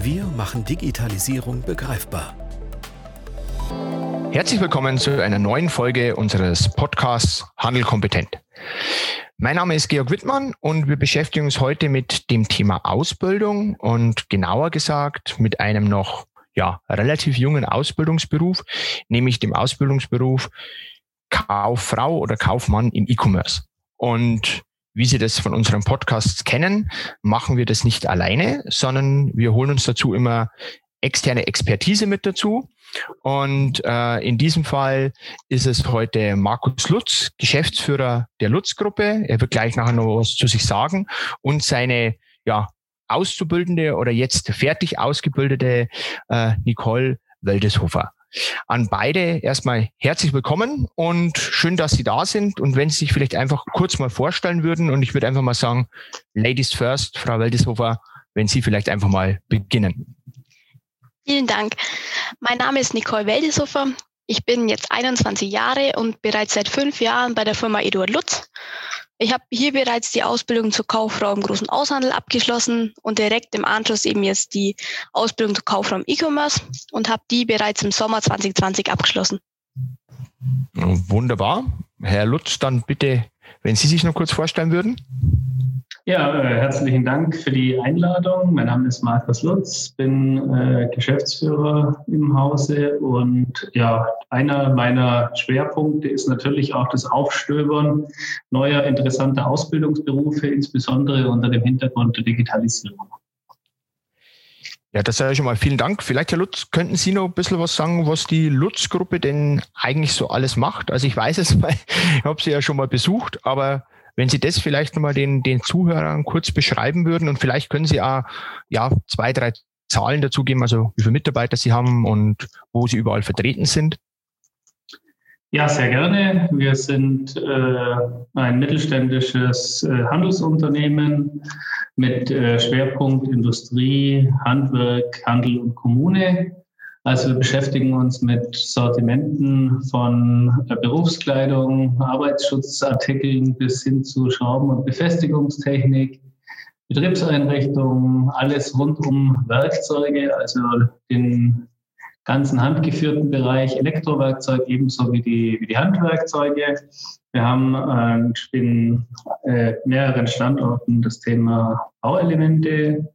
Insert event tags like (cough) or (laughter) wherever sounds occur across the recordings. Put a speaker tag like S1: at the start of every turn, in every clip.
S1: Wir machen Digitalisierung begreifbar.
S2: Herzlich willkommen zu einer neuen Folge unseres Podcasts Handel kompetent. Mein Name ist Georg Wittmann und wir beschäftigen uns heute mit dem Thema Ausbildung und genauer gesagt mit einem noch ja, relativ jungen Ausbildungsberuf, nämlich dem Ausbildungsberuf Kauffrau oder Kaufmann im E-Commerce. Und wie Sie das von unseren Podcasts kennen, machen wir das nicht alleine, sondern wir holen uns dazu immer externe Expertise mit dazu. Und äh, in diesem Fall ist es heute Markus Lutz, Geschäftsführer der Lutz-Gruppe. Er wird gleich nachher noch was zu sich sagen und seine ja, Auszubildende oder jetzt fertig ausgebildete äh, Nicole Weldeshofer. An beide erstmal herzlich willkommen und schön, dass Sie da sind. Und wenn Sie sich vielleicht einfach kurz mal vorstellen würden, und ich würde einfach mal sagen, Ladies first, Frau Weldeshofer, wenn Sie vielleicht einfach mal beginnen.
S3: Vielen Dank. Mein Name ist Nicole Weldeshofer. Ich bin jetzt 21 Jahre und bereits seit fünf Jahren bei der Firma Eduard Lutz ich habe hier bereits die Ausbildung zur Kauffrau im großen Aushandel abgeschlossen und direkt im Anschluss eben jetzt die Ausbildung zur Kauffrau im E-Commerce und habe die bereits im Sommer 2020 abgeschlossen.
S2: Wunderbar. Herr Lutz, dann bitte, wenn Sie sich noch kurz vorstellen würden.
S4: Ja, äh, herzlichen Dank für die Einladung. Mein Name ist Markus Lutz, bin äh, Geschäftsführer im Hause und ja, einer meiner Schwerpunkte ist natürlich auch das Aufstöbern neuer interessanter Ausbildungsberufe, insbesondere unter dem Hintergrund der Digitalisierung.
S2: Ja, das sage ich schon mal vielen Dank. Vielleicht, Herr Lutz, könnten Sie noch ein bisschen was sagen, was die Lutz-Gruppe denn eigentlich so alles macht? Also ich weiß es, weil (laughs) ich habe sie ja schon mal besucht, aber wenn Sie das vielleicht nochmal den, den Zuhörern kurz beschreiben würden und vielleicht können Sie auch ja, zwei, drei Zahlen dazu geben, also wie viele Mitarbeiter Sie haben und wo Sie überall vertreten sind.
S4: Ja, sehr gerne. Wir sind äh, ein mittelständisches äh, Handelsunternehmen mit äh, Schwerpunkt Industrie, Handwerk, Handel und Kommune. Also wir beschäftigen uns mit Sortimenten von äh, Berufskleidung, Arbeitsschutzartikeln bis hin zu Schrauben- und Befestigungstechnik, Betriebseinrichtungen, alles rund um Werkzeuge, also den ganzen handgeführten Bereich Elektrowerkzeug ebenso wie die, wie die Handwerkzeuge. Wir haben äh, in äh, mehreren Standorten das Thema Bauelemente,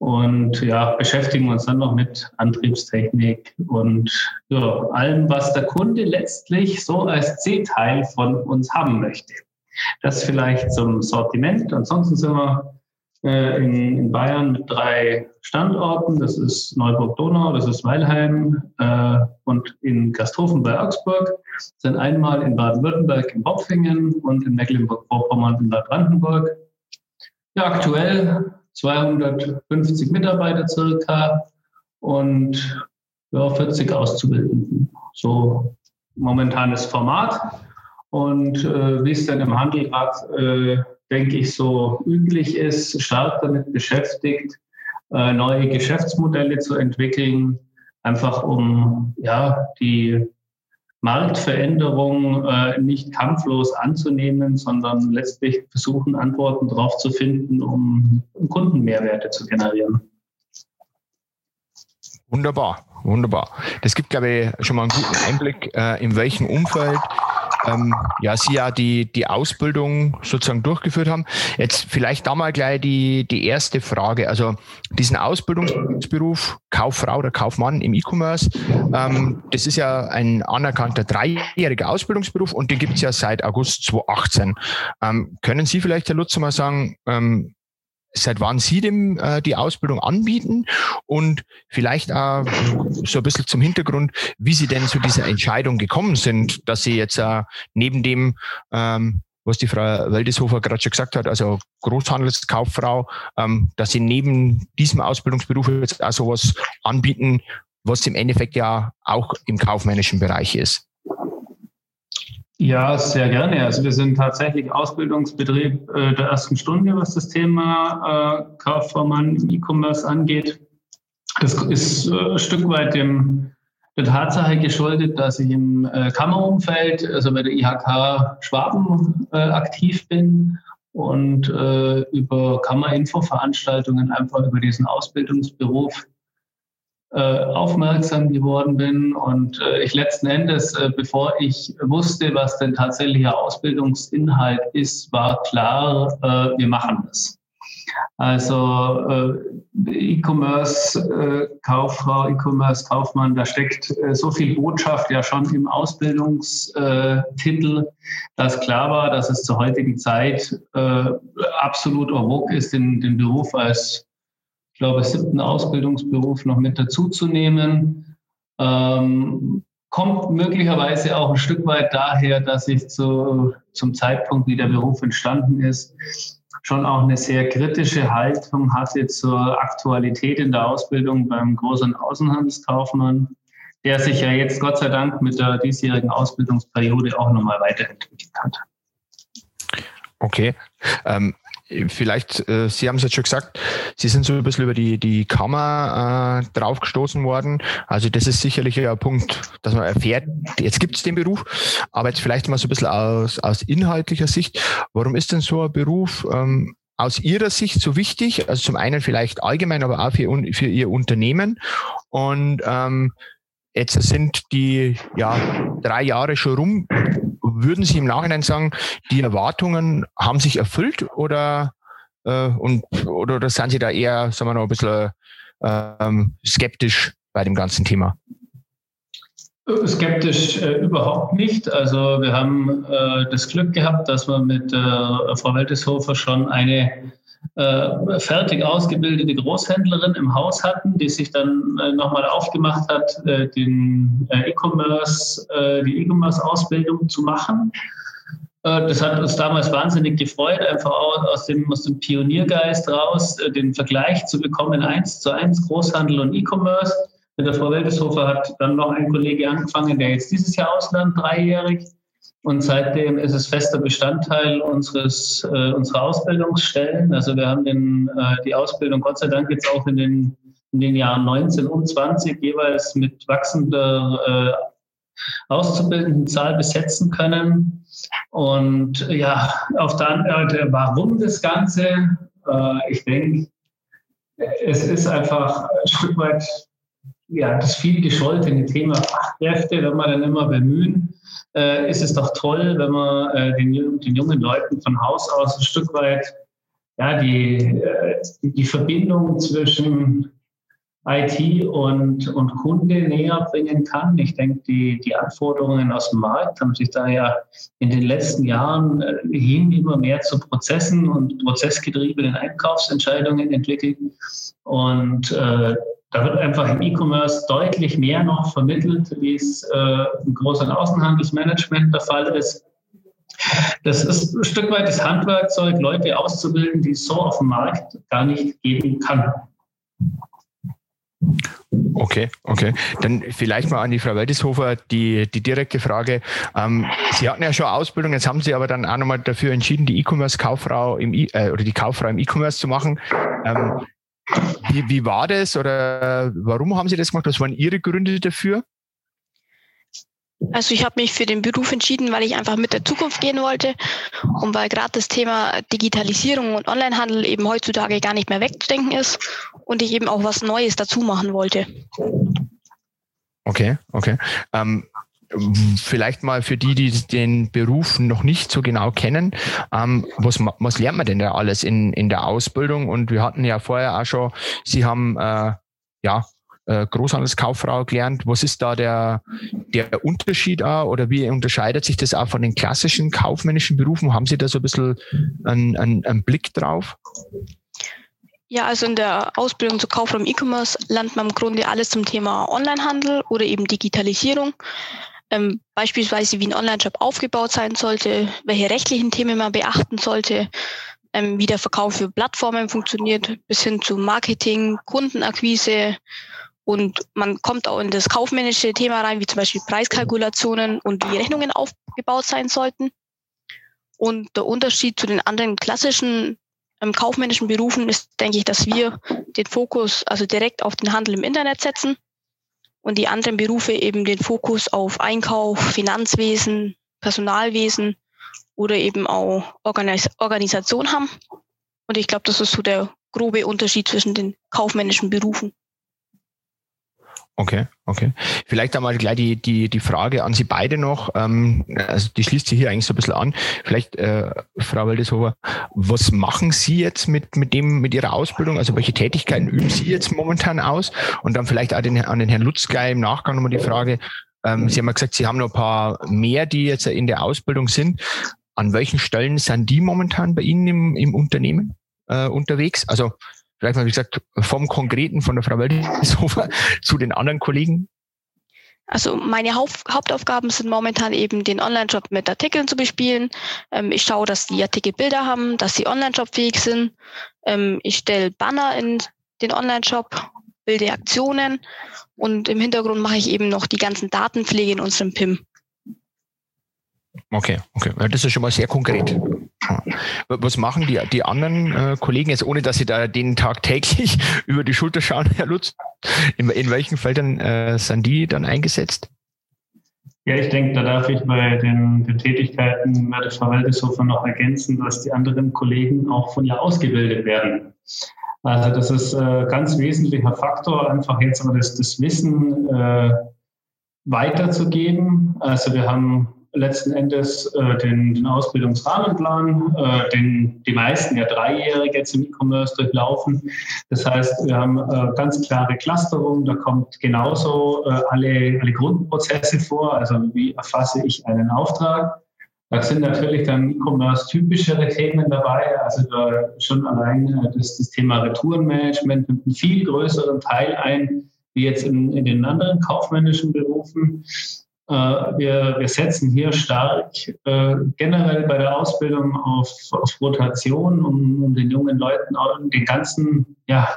S4: und ja, beschäftigen uns dann noch mit Antriebstechnik und ja, allem, was der Kunde letztlich so als C-Teil von uns haben möchte. Das vielleicht zum Sortiment. Ansonsten sind wir äh, in, in, Bayern mit drei Standorten. Das ist Neuburg-Donau, das ist Weilheim äh, und in Gasthofen bei Augsburg. Sind einmal in Baden-Württemberg in Bopfingen und in Mecklenburg-Vorpommern in Neubrandenburg. Ja, aktuell 250 Mitarbeiter circa und ja, 40 Auszubildenden. So momentanes Format. Und äh, wie es dann im Handel gerade, äh, denke ich, so üblich ist, stark damit beschäftigt, äh, neue Geschäftsmodelle zu entwickeln, einfach um ja, die Marktveränderung äh, nicht kampflos anzunehmen, sondern letztlich versuchen, Antworten darauf zu finden, um, um Kundenmehrwerte zu generieren.
S2: Wunderbar, wunderbar. Das gibt, glaube ich, schon mal einen guten Einblick, äh, in welchem Umfeld ähm, ja, Sie ja die, die Ausbildung sozusagen durchgeführt haben. Jetzt vielleicht da mal gleich die, die erste Frage. Also diesen Ausbildungsberuf Kauffrau oder Kaufmann im E-Commerce, ähm, das ist ja ein anerkannter dreijähriger Ausbildungsberuf und den gibt es ja seit August 2018. Ähm, können Sie vielleicht, Herr Lutz, mal sagen, ähm, seit wann Sie dem äh, die Ausbildung anbieten und vielleicht auch so ein bisschen zum Hintergrund, wie Sie denn zu dieser Entscheidung gekommen sind, dass Sie jetzt äh, neben dem, ähm, was die Frau Waldeshofer gerade schon gesagt hat, also Großhandelskauffrau, ähm, dass sie neben diesem Ausbildungsberuf jetzt auch sowas anbieten, was im Endeffekt ja auch im kaufmännischen Bereich ist.
S4: Ja, sehr gerne. Also wir sind tatsächlich Ausbildungsbetrieb äh, der ersten Stunde, was das Thema äh, Kaufvormann im E-Commerce angeht. Das ist äh, ein Stück weit dem, der Tatsache geschuldet, dass ich im äh, Kammerumfeld, also bei der IHK Schwaben, aktiv bin und über Kammerinfo-Veranstaltungen einfach über diesen Ausbildungsberuf aufmerksam geworden bin und äh, ich letzten Endes, äh, bevor ich wusste, was denn tatsächlicher Ausbildungsinhalt ist, war klar, äh, wir machen das. Also äh, E-Commerce-Kauffrau, äh, E-Commerce-Kaufmann, da steckt so viel Botschaft ja schon im Ausbildungstitel, dass klar war, dass es zur heutigen Zeit absolut en ist, den, den Beruf als glaube, siebten Ausbildungsberuf noch mit dazuzunehmen. Ähm, kommt möglicherweise auch ein Stück weit daher, dass ich zu, zum Zeitpunkt, wie der Beruf entstanden ist, schon auch eine sehr kritische Haltung hatte zur Aktualität in der Ausbildung beim großen Außenhandelskaufmann, der sich ja jetzt Gott sei Dank mit der diesjährigen Ausbildungsperiode auch nochmal weiterentwickelt hat.
S2: Okay. Ähm, vielleicht, äh, Sie haben es jetzt schon gesagt, Sie sind so ein bisschen über die, die Kammer äh, draufgestoßen worden. Also das ist sicherlich ein Punkt, dass man erfährt, jetzt gibt es den Beruf, aber jetzt vielleicht mal so ein bisschen aus, aus inhaltlicher Sicht. Warum ist denn so ein Beruf ähm, aus Ihrer Sicht so wichtig? Also zum einen vielleicht allgemein, aber auch für, für Ihr Unternehmen. Und ähm, jetzt sind die ja, drei Jahre schon rum würden Sie im Nachhinein sagen, die Erwartungen haben sich erfüllt oder, äh, und, oder, oder sind Sie da eher, sagen wir noch, ein bisschen ähm, skeptisch bei dem ganzen Thema?
S4: Skeptisch äh, überhaupt nicht. Also wir haben äh, das Glück gehabt, dass wir mit äh, Frau Welteshofer schon eine äh, fertig ausgebildete Großhändlerin im Haus hatten, die sich dann äh, nochmal aufgemacht hat, äh, den äh, E-Commerce, äh, die E-Commerce-Ausbildung zu machen. Äh, das hat uns damals wahnsinnig gefreut, einfach aus dem, aus dem Pioniergeist raus, den Vergleich zu bekommen, eins zu eins Großhandel und E-Commerce. Mit der Frau Welteshofer hat dann noch ein Kollege angefangen, der jetzt dieses Jahr auslernt, dreijährig. Und seitdem ist es fester Bestandteil unseres, äh, unserer Ausbildungsstellen. Also wir haben den, äh, die Ausbildung Gott sei Dank jetzt auch in den, in den Jahren 19 und 20 jeweils mit wachsender äh, auszubildenden Zahl besetzen können. Und ja, auf der anderen Seite, warum das Ganze? Äh, ich denke, es ist einfach ein Stück weit ja, das viel gescholtene Thema Fachkräfte, wenn wir dann immer bemühen äh, ist es doch toll, wenn man äh, den, den, jungen Leuten von Haus aus ein Stück weit ja, die, äh, die Verbindung zwischen IT und, und Kunde näher bringen kann. Ich denke, die, die Anforderungen aus dem Markt haben sich da ja in den letzten Jahren äh, hin immer mehr zu Prozessen und prozessgetriebenen Einkaufsentscheidungen entwickelt. Und äh, da wird einfach im E-Commerce deutlich mehr noch vermittelt, wie es äh, im großen Außenhandelsmanagement der Fall ist. Das ist ein Stück weit das Handwerkzeug, Leute auszubilden, die es so auf dem Markt gar nicht geben kann.
S2: Okay, okay. Dann vielleicht mal an die Frau Weldeshofer die, die direkte Frage. Ähm, Sie hatten ja schon Ausbildung, jetzt haben Sie aber dann auch nochmal dafür entschieden, die E-Commerce-Kauffrau im e äh, oder die Kauffrau im E-Commerce zu machen. Ähm, wie, wie war das oder warum haben Sie das gemacht? Was waren Ihre Gründe dafür?
S3: Also ich habe mich für den Beruf entschieden, weil ich einfach mit der Zukunft gehen wollte und weil gerade das Thema Digitalisierung und Onlinehandel eben heutzutage gar nicht mehr wegzudenken ist und ich eben auch was Neues dazu machen wollte.
S2: Okay, okay. Ähm, vielleicht mal für die, die den Beruf noch nicht so genau kennen, ähm, was, was lernt man denn da alles in, in der Ausbildung? Und wir hatten ja vorher auch schon, Sie haben äh, ja äh, Großhandelskauffrau gelernt. Was ist da der, der Unterschied auch oder wie unterscheidet sich das auch von den klassischen kaufmännischen Berufen? Haben Sie da so ein bisschen einen, einen, einen Blick drauf?
S3: Ja, also in der Ausbildung zur Kauffrau im E-Commerce lernt man im Grunde alles zum Thema Onlinehandel oder eben Digitalisierung. Ähm, beispielsweise, wie ein Online-Shop aufgebaut sein sollte, welche rechtlichen Themen man beachten sollte, ähm, wie der Verkauf für Plattformen funktioniert, bis hin zu Marketing, Kundenakquise. Und man kommt auch in das kaufmännische Thema rein, wie zum Beispiel Preiskalkulationen und wie Rechnungen aufgebaut sein sollten. Und der Unterschied zu den anderen klassischen ähm, kaufmännischen Berufen ist, denke ich, dass wir den Fokus also direkt auf den Handel im Internet setzen und die anderen Berufe eben den Fokus auf Einkauf, Finanzwesen, Personalwesen oder eben auch Organis Organisation haben. Und ich glaube, das ist so der grobe Unterschied zwischen den kaufmännischen Berufen.
S2: Okay, okay. Vielleicht einmal gleich die, die, die Frage an Sie beide noch. Ähm, also die schließt sich hier eigentlich so ein bisschen an. Vielleicht, äh, Frau Waldeshofer, was machen Sie jetzt mit, mit dem, mit Ihrer Ausbildung? Also welche Tätigkeiten üben Sie jetzt momentan aus? Und dann vielleicht auch den, an den Herrn Lutz im Nachgang nochmal die Frage. Ähm, Sie haben ja gesagt, Sie haben noch ein paar mehr, die jetzt in der Ausbildung sind. An welchen Stellen sind die momentan bei Ihnen im, im Unternehmen äh, unterwegs? Also vielleicht mal, wie gesagt, vom Konkreten von der Frau Waldishofer (laughs) zu den anderen Kollegen?
S3: Also meine Haupt Hauptaufgaben sind momentan eben den Online-Shop mit Artikeln zu bespielen. Ähm, ich schaue, dass die Artikel Bilder haben, dass sie Online-Shop fähig sind. Ähm, ich stelle Banner in den Online-Shop, bilde Aktionen und im Hintergrund mache ich eben noch die ganzen Datenpflege in unserem PIM.
S2: Okay, okay. Das ist schon mal sehr konkret. Was machen die, die anderen äh, Kollegen jetzt, ohne dass sie da den tagtäglich (laughs) über die Schulter schauen, Herr Lutz? In, in welchen Feldern äh, sind die dann eingesetzt?
S4: Ja, ich denke, da darf ich bei den, den Tätigkeiten bei der Verwaltungshofer noch ergänzen, dass die anderen Kollegen auch von ihr ausgebildet werden. Also das ist äh, ganz wesentlicher Faktor, einfach jetzt aber das, das Wissen äh, weiterzugeben. Also wir haben letzten Endes äh, den, den Ausbildungsrahmenplan, äh, den die meisten ja dreijährig jetzt im E-Commerce durchlaufen. Das heißt, wir haben äh, ganz klare Clusterung, da kommt genauso äh, alle, alle Grundprozesse vor, also wie erfasse ich einen Auftrag. Da sind natürlich dann E-Commerce-typischere Themen dabei, also da schon allein äh, das, das Thema Retourenmanagement nimmt einen viel größeren Teil ein, wie jetzt in, in den anderen kaufmännischen Berufen. Äh, wir, wir setzen hier stark äh, generell bei der Ausbildung auf, auf Rotation, um, um den jungen Leuten den ganzen ja,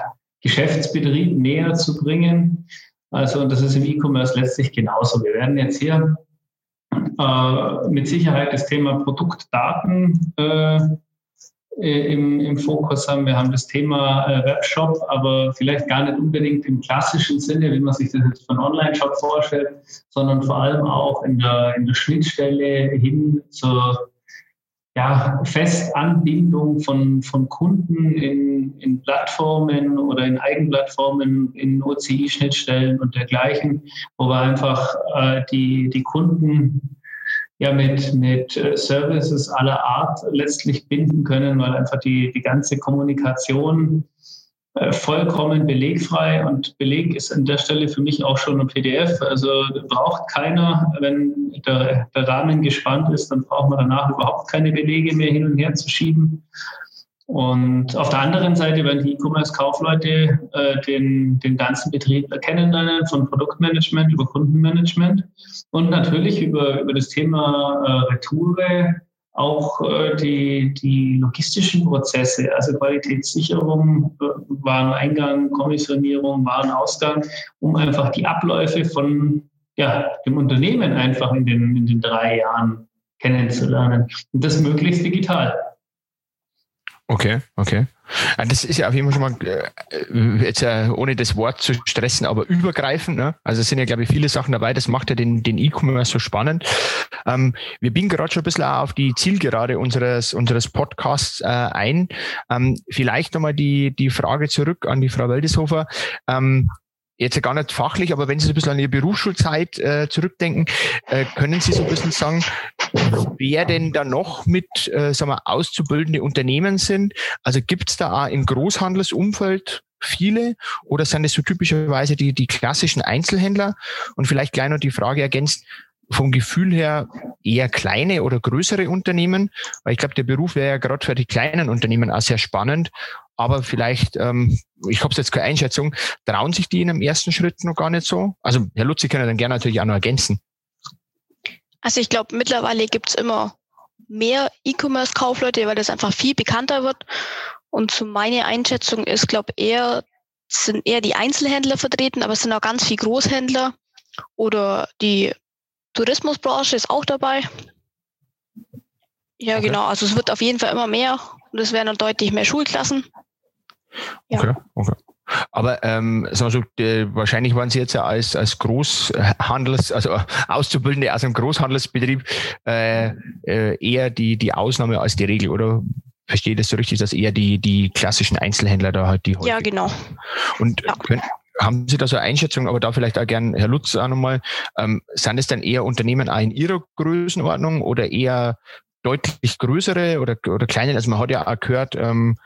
S4: Geschäftsbetrieb näher zu bringen. Also, und das ist im E-Commerce letztlich genauso. Wir werden jetzt hier äh, mit Sicherheit das Thema Produktdaten äh, im, im Fokus haben. Wir haben das Thema äh, Webshop, aber vielleicht gar nicht unbedingt im klassischen Sinne, wie man sich das jetzt von Online-Shop vorstellt, sondern vor allem auch in der, in der Schnittstelle hin zur ja, Festanbindung von, von Kunden in, in Plattformen oder in Eigenplattformen, in OCI-Schnittstellen und dergleichen, wo wir einfach äh, die, die Kunden ja mit, mit äh, Services aller Art letztlich binden können, weil einfach die, die ganze Kommunikation äh, vollkommen belegfrei und Beleg ist an der Stelle für mich auch schon ein PDF. Also braucht keiner, wenn der, der Rahmen gespannt ist, dann braucht man danach überhaupt keine Belege mehr hin und her zu schieben. Und auf der anderen Seite werden die E-Commerce-Kaufleute äh, den, den ganzen Betrieb kennenlernen, von Produktmanagement über Kundenmanagement und natürlich über, über das Thema äh, Retoure auch äh, die, die logistischen Prozesse, also Qualitätssicherung, äh, Wareneingang, Kommissionierung, Warenausgang, um einfach die Abläufe von ja, dem Unternehmen einfach in den, in den drei Jahren kennenzulernen. Und das möglichst digital.
S2: Okay, okay. Das ist ja auf jeden Fall schon mal, äh, jetzt äh, ohne das Wort zu stressen, aber übergreifend. Ne? Also es sind ja, glaube ich, viele Sachen dabei. Das macht ja den, den E-Commerce so spannend. Ähm, wir biegen gerade schon ein bisschen auf die Zielgerade unseres, unseres Podcasts äh, ein. Ähm, vielleicht nochmal die, die Frage zurück an die Frau Waldeshofer. Ähm, jetzt gar nicht fachlich, aber wenn Sie so ein bisschen an Ihre Berufsschulzeit äh, zurückdenken, äh, können Sie so ein bisschen sagen, wer denn da noch mit äh, sagen wir, auszubildende Unternehmen sind? Also gibt es da auch im Großhandelsumfeld viele oder sind es so typischerweise die, die klassischen Einzelhändler? Und vielleicht gleich noch die Frage ergänzt, vom Gefühl her eher kleine oder größere Unternehmen, weil ich glaube, der Beruf wäre ja gerade für die kleinen Unternehmen auch sehr spannend. Aber vielleicht, ähm, ich habe jetzt keine Einschätzung, trauen sich die in einem ersten Schritt noch gar nicht so? Also Herr Lutz, Sie können dann gerne natürlich auch noch ergänzen.
S3: Also ich glaube, mittlerweile gibt es immer mehr E-Commerce-Kaufleute, weil das einfach viel bekannter wird. Und so meine Einschätzung ist, glaube eher, sind eher die Einzelhändler vertreten, aber es sind auch ganz viele Großhändler oder die Tourismusbranche ist auch dabei. Ja, okay. genau. Also es wird auf jeden Fall immer mehr und es werden dann deutlich mehr Schulklassen.
S2: Ja. Okay, okay. Aber ähm, sagen wir so, äh, wahrscheinlich waren Sie jetzt ja als, als Großhandels, also Auszubildende aus einem Großhandelsbetrieb äh, äh, eher die, die Ausnahme als die Regel, oder? Verstehe das so richtig, dass eher die, die klassischen Einzelhändler da halt die.
S3: Ja, genau.
S2: Und ja. Können, haben Sie da so eine Einschätzung, aber da vielleicht auch gern Herr Lutz auch nochmal, ähm, sind es dann eher Unternehmen auch in Ihrer Größenordnung oder eher deutlich größere oder, oder kleine? Also man hat ja auch gehört, ähm,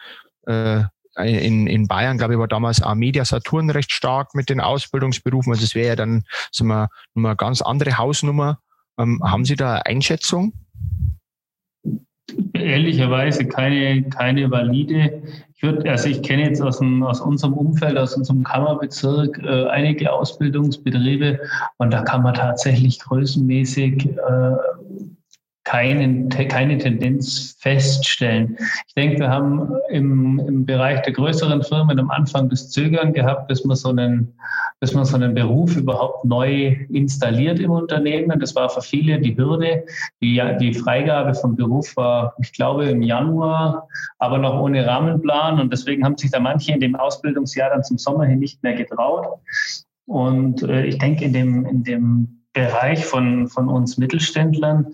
S2: äh, in, in Bayern, glaube ich, war damals auch Media Saturn recht stark mit den Ausbildungsberufen. Also es wäre ja dann so eine, eine ganz andere Hausnummer. Ähm, haben Sie da eine Einschätzung?
S4: Ehrlicherweise keine, keine valide. Ich würde, also ich kenne jetzt aus, dem, aus unserem Umfeld, aus unserem Kammerbezirk äh, einige Ausbildungsbetriebe und da kann man tatsächlich größenmäßig äh, keinen, keine Tendenz feststellen. Ich denke, wir haben im, im Bereich der größeren Firmen am Anfang das Zögern gehabt, bis man so einen, bis man so einen Beruf überhaupt neu installiert im Unternehmen. Das war für viele die Hürde. Die, die Freigabe vom Beruf war, ich glaube, im Januar, aber noch ohne Rahmenplan. Und deswegen haben sich da manche in dem Ausbildungsjahr dann zum Sommer hin nicht mehr getraut. Und äh, ich denke, in dem, in dem Bereich von, von uns Mittelständlern,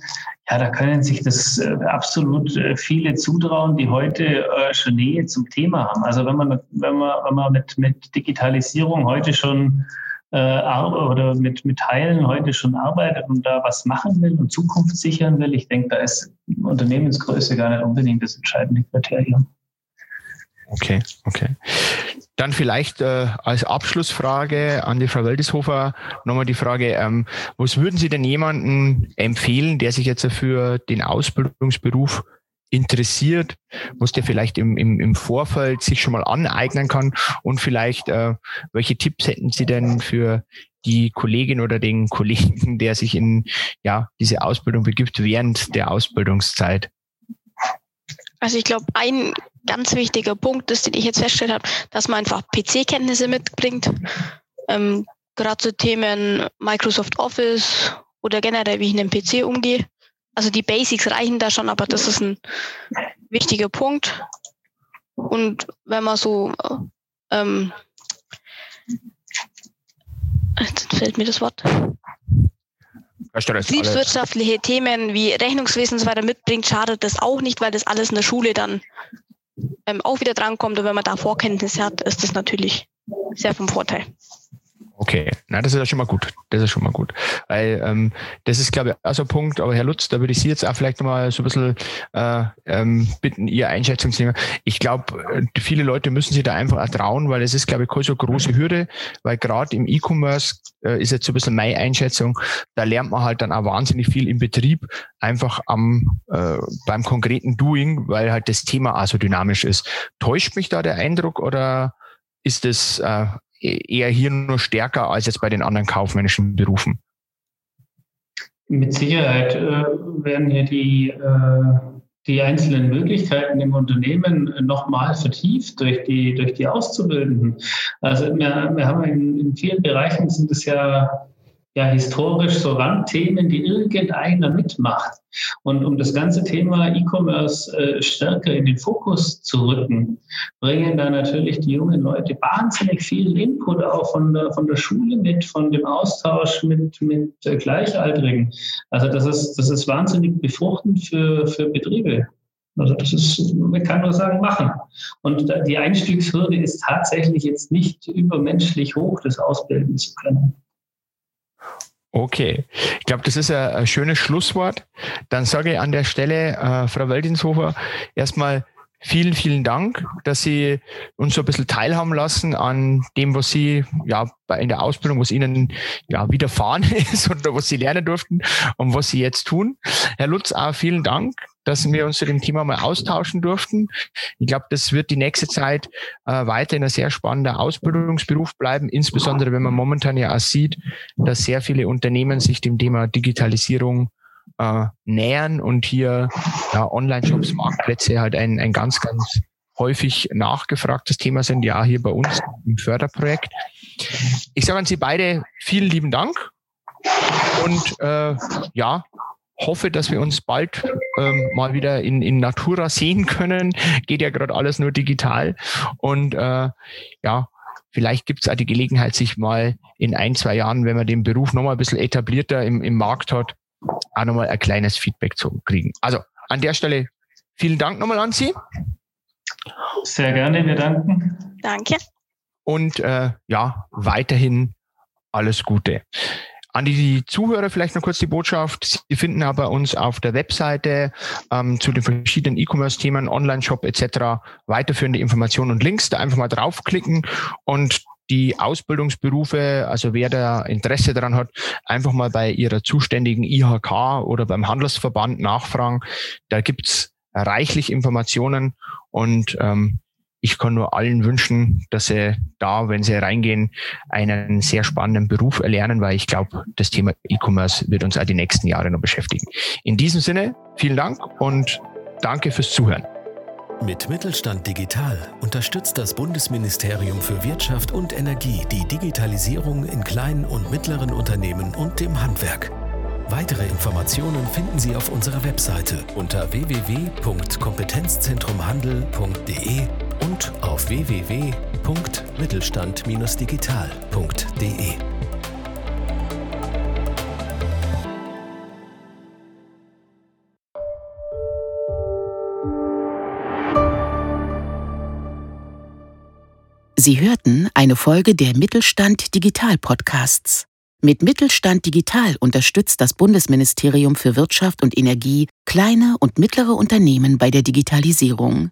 S4: ja, da können sich das äh, absolut äh, viele zutrauen, die heute äh, schon Nähe zum Thema haben. Also wenn man, wenn man, wenn man mit, mit Digitalisierung heute schon oder mit, mit Teilen heute schon arbeitet und da was machen will und Zukunft sichern will, ich denke, da ist Unternehmensgröße gar nicht unbedingt das entscheidende Kriterium.
S2: Okay, okay. Dann vielleicht äh, als Abschlussfrage an die Frau Waldishofer nochmal die Frage, ähm, was würden Sie denn jemanden empfehlen, der sich jetzt für den Ausbildungsberuf interessiert, was der vielleicht im, im, im Vorfeld sich schon mal aneignen kann und vielleicht, äh, welche Tipps hätten Sie denn für die Kollegin oder den Kollegen, der sich in ja, diese Ausbildung begibt während der Ausbildungszeit?
S3: Also ich glaube, ein ganz wichtiger Punkt ist, den ich jetzt festgestellt habe, dass man einfach PC-Kenntnisse mitbringt. Ähm, Gerade zu Themen Microsoft Office oder generell, wie ich in einem PC umgehe. Also die Basics reichen da schon, aber das ist ein wichtiger Punkt. Und wenn man so ähm, jetzt fällt mir das Wort. Betriebswirtschaftliche Themen wie Rechnungswesen und so weiter mitbringt, schadet das auch nicht, weil das alles in der Schule dann ähm, auch wieder drankommt. Und wenn man da Vorkenntnisse hat, ist das natürlich sehr vom Vorteil.
S2: Okay, na, das ist ja schon mal gut. Das ist schon mal gut. Weil ähm, das ist, glaube ich, auch so ein Punkt, aber Herr Lutz, da würde ich Sie jetzt auch vielleicht nochmal so ein bisschen äh, ähm, bitten, Ihr Einschätzungsthema. Ich glaube, äh, viele Leute müssen sich da einfach ertrauen, weil es ist, glaube ich, keine so große Hürde, weil gerade im E-Commerce äh, ist jetzt so ein bisschen meine Einschätzung, da lernt man halt dann auch wahnsinnig viel im Betrieb, einfach am äh, beim konkreten Doing, weil halt das Thema auch so dynamisch ist. Täuscht mich da der Eindruck oder ist es äh, eher hier nur stärker als jetzt bei den anderen kaufmännischen Berufen?
S4: Mit Sicherheit äh, werden hier die, äh, die einzelnen Möglichkeiten im Unternehmen nochmal vertieft durch die, durch die Auszubildenden. Also wir, wir haben in, in vielen Bereichen sind es ja ja historisch so Randthemen, die irgendeiner mitmacht. Und um das ganze Thema E-Commerce äh, stärker in den Fokus zu rücken, bringen da natürlich die jungen Leute wahnsinnig viel Input auch von der, von der Schule mit, von dem Austausch mit, mit äh, Gleichaltrigen. Also das ist, das ist wahnsinnig befruchtend für, für Betriebe. Also das ist, man kann nur sagen, machen. Und die Einstiegshürde ist tatsächlich jetzt nicht übermenschlich hoch, das ausbilden zu können.
S2: Okay, ich glaube, das ist ein, schönes Schlusswort. Dann sage ich an der Stelle, äh, Frau Weldinshofer, erstmal vielen, vielen Dank, dass Sie uns so ein bisschen teilhaben lassen an dem, was Sie ja in der Ausbildung, was Ihnen ja widerfahren (laughs) ist oder was Sie lernen durften und was Sie jetzt tun. Herr Lutz, auch vielen Dank, dass wir uns zu dem Thema mal austauschen durften. Ich glaube, das wird die nächste Zeit äh, weiterhin ein sehr spannender Ausbildungsberuf bleiben, insbesondere wenn man momentan ja auch sieht, dass sehr viele Unternehmen sich dem Thema Digitalisierung äh, nähern und hier ja, Online-Shops, Marktplätze halt ein, ein ganz, ganz häufig nachgefragtes Thema sind, ja hier bei uns im Förderprojekt. Ich sage an Sie beide vielen lieben Dank und äh, ja, hoffe, dass wir uns bald ähm, mal wieder in, in Natura sehen können. (laughs) Geht ja gerade alles nur digital. Und äh, ja, vielleicht gibt es auch die Gelegenheit, sich mal in ein, zwei Jahren, wenn man den Beruf nochmal ein bisschen etablierter im, im Markt hat, auch nochmal ein kleines Feedback zu kriegen. Also an der Stelle vielen Dank nochmal an Sie.
S4: Sehr gerne, wir danken.
S3: Danke.
S2: Und äh, ja, weiterhin alles Gute. An die Zuhörer vielleicht noch kurz die Botschaft. Sie finden aber uns auf der Webseite ähm, zu den verschiedenen E-Commerce-Themen, Online-Shop etc. weiterführende Informationen und Links. Da einfach mal draufklicken und die Ausbildungsberufe, also wer da Interesse daran hat, einfach mal bei ihrer zuständigen IHK oder beim Handelsverband nachfragen. Da gibt's reichlich Informationen und ähm, ich kann nur allen wünschen, dass sie da, wenn sie reingehen, einen sehr spannenden Beruf erlernen, weil ich glaube, das Thema E-Commerce wird uns auch die nächsten Jahre noch beschäftigen. In diesem Sinne, vielen Dank und danke fürs Zuhören.
S1: Mit Mittelstand Digital unterstützt das Bundesministerium für Wirtschaft und Energie die Digitalisierung in kleinen und mittleren Unternehmen und dem Handwerk. Weitere Informationen finden Sie auf unserer Webseite unter www.kompetenzzentrumhandel.de und auf www.mittelstand-digital.de.
S5: Sie hörten eine Folge der Mittelstand Digital Podcasts. Mit Mittelstand Digital unterstützt das Bundesministerium für Wirtschaft und Energie kleine und mittlere Unternehmen bei der Digitalisierung.